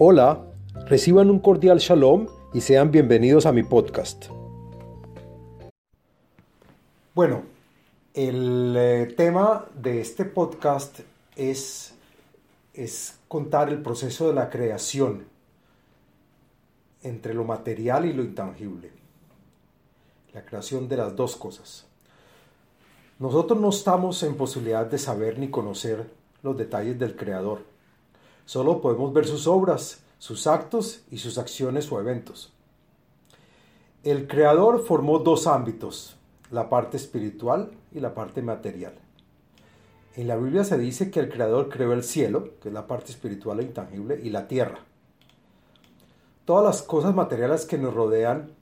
Hola, reciban un cordial shalom y sean bienvenidos a mi podcast. Bueno, el eh, tema de este podcast es, es contar el proceso de la creación entre lo material y lo intangible. La creación de las dos cosas. Nosotros no estamos en posibilidad de saber ni conocer los detalles del Creador. Solo podemos ver sus obras, sus actos y sus acciones o eventos. El Creador formó dos ámbitos, la parte espiritual y la parte material. En la Biblia se dice que el Creador creó el cielo, que es la parte espiritual e intangible, y la tierra. Todas las cosas materiales que nos rodean,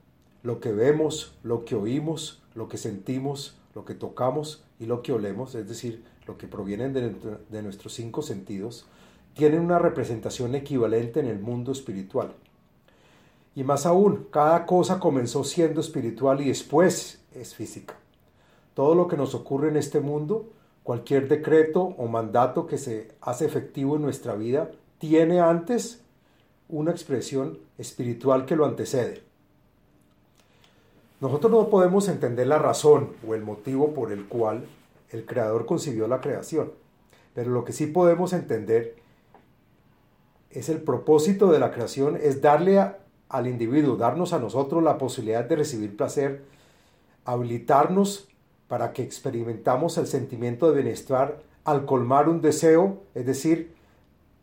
lo que vemos, lo que oímos, lo que sentimos, lo que tocamos y lo que olemos, es decir, lo que provienen de, nuestros cinco sentidos, tienen una representación equivalente en el mundo espiritual. Y más aún, cada cosa comenzó siendo espiritual y después es física. Todo lo que nos ocurre en este mundo, cualquier decreto o mandato que se hace efectivo en nuestra vida, tiene antes una expresión espiritual que lo antecede. Nosotros no podemos entender la razón o el motivo por el cual el creador concibió la creación, pero lo que sí podemos entender es el propósito de la creación, es darle al individuo, darnos a nosotros la posibilidad de recibir placer, habilitarnos para que experimentamos el sentimiento de bienestar al colmar un deseo, es decir,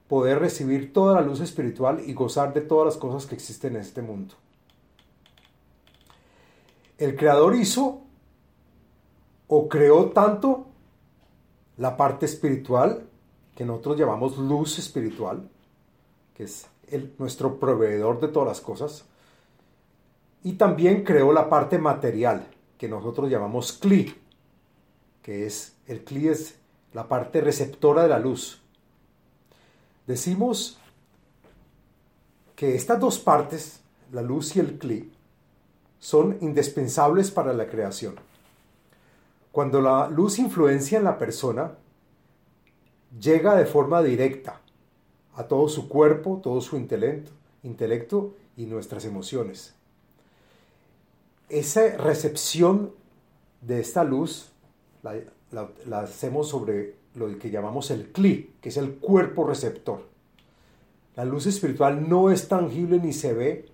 poder recibir toda la luz espiritual y gozar de todas las cosas que existen en este mundo. El creador hizo o creó tanto la parte espiritual, que nosotros llamamos luz espiritual, que es nuestro proveedor de todas las cosas, y también creó la parte material, que nosotros llamamos cli, que es el cli es la parte receptora de la luz. Decimos que estas dos partes, la luz y el cli, son indispensables para la creación. Cuando la luz influencia en la persona, llega de forma directa a todo su cuerpo, todo su intelecto, intelecto y nuestras emociones. Esa recepción de esta luz la, hacemos sobre lo que llamamos el cli, que es el cuerpo receptor. La luz espiritual no es tangible ni se ve,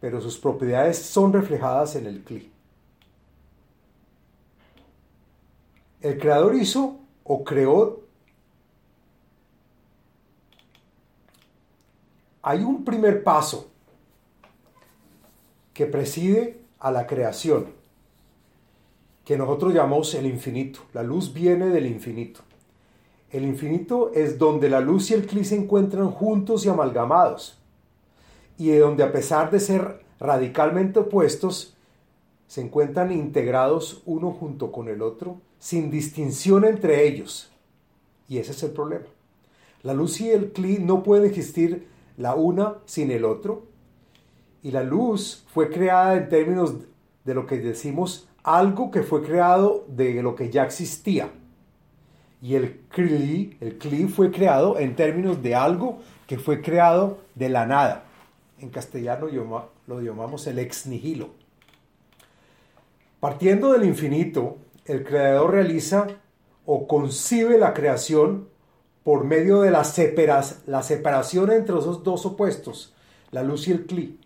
pero sus propiedades son reflejadas en el cli. El creador hizo o creó. Hay un primer paso que preside a la creación, que nosotros llamamos el infinito. La luz viene del infinito. El infinito es donde la luz y el cli se encuentran juntos y amalgamados y de donde a pesar de ser radicalmente opuestos, se encuentran integrados uno junto con el otro, sin distinción entre ellos. Y ese es el problema. La luz y el cli no pueden existir la una sin el otro. Y la luz fue creada en términos de lo que decimos algo que fue creado de lo que ya existía. Y el cli, el cli fue creado en términos de algo que fue creado de la nada en castellano lo llamamos el ex nihilo. Partiendo del infinito, el creador realiza o concibe la creación por medio de la, la separación entre esos dos opuestos, la luz y el cli.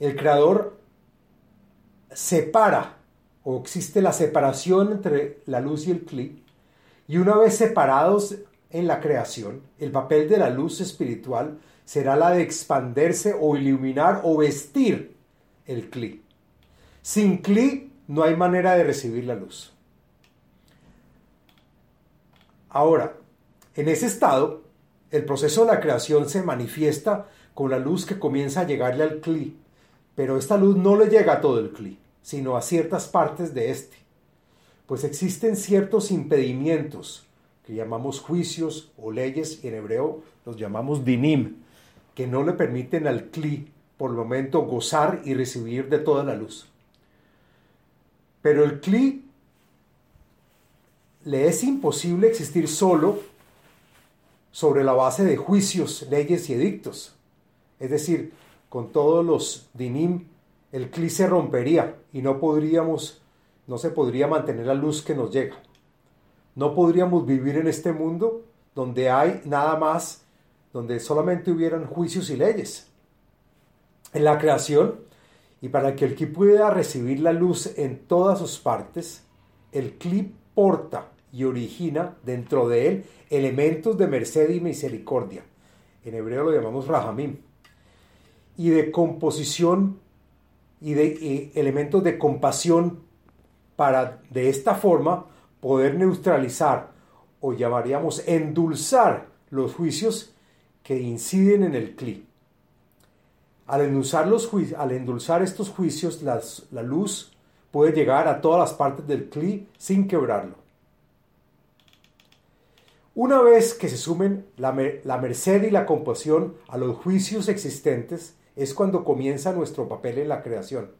El creador separa o existe la separación entre la luz y el cli. Y una vez separados en la creación, el papel de la luz espiritual será la de expanderse o iluminar o vestir el cli. Sin cli no hay manera de recibir la luz. Ahora, en ese estado, el proceso de la creación se manifiesta con la luz que comienza a llegarle al cli, pero esta luz no le llega a todo el cli, sino a ciertas partes de este, pues existen ciertos impedimentos que llamamos juicios o leyes y en hebreo los llamamos dinim, que no le permiten al cli por el momento gozar y recibir de toda la luz. Pero el cli le es imposible existir solo sobre la base de juicios, leyes y edictos. Es decir, con todos los dinim, el cli se rompería y no podríamos, no se podría mantener la luz que nos llega. No podríamos vivir en este mundo donde hay nada más, donde solamente hubieran juicios y leyes. En la creación, y para que el cli pueda recibir la luz en todas sus partes, el cli porta y origina dentro de él elementos de merced y misericordia. En hebreo lo llamamos rahamim. Y de composición y de elementos de compasión para de esta forma poder neutralizar o llamaríamos endulzar los juicios que inciden en el cli. Al endulzar, los al endulzar estos juicios, la luz puede llegar a todas las partes del cli sin quebrarlo. Una vez que se sumen la, merced y la compasión a los juicios existentes, es cuando comienza nuestro papel en la creación.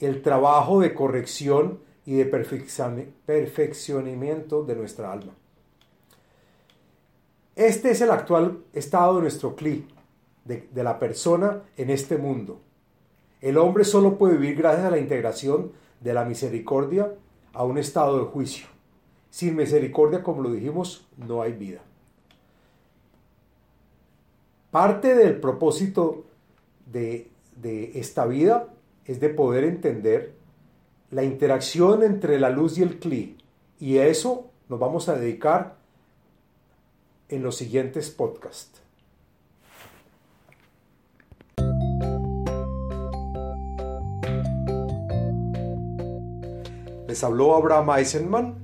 El trabajo de corrección y de perfeccionamiento de nuestra alma. Este es el actual estado de nuestro cli, de, de la persona en este mundo. El hombre solo puede vivir gracias a la integración de la misericordia a un estado de juicio. Sin misericordia, como lo dijimos, no hay vida. Parte del propósito de, esta vida es de poder entender la interacción entre la luz y el cli. Y a eso nos vamos a dedicar en los siguientes podcasts. Les habló Abraham Eisenman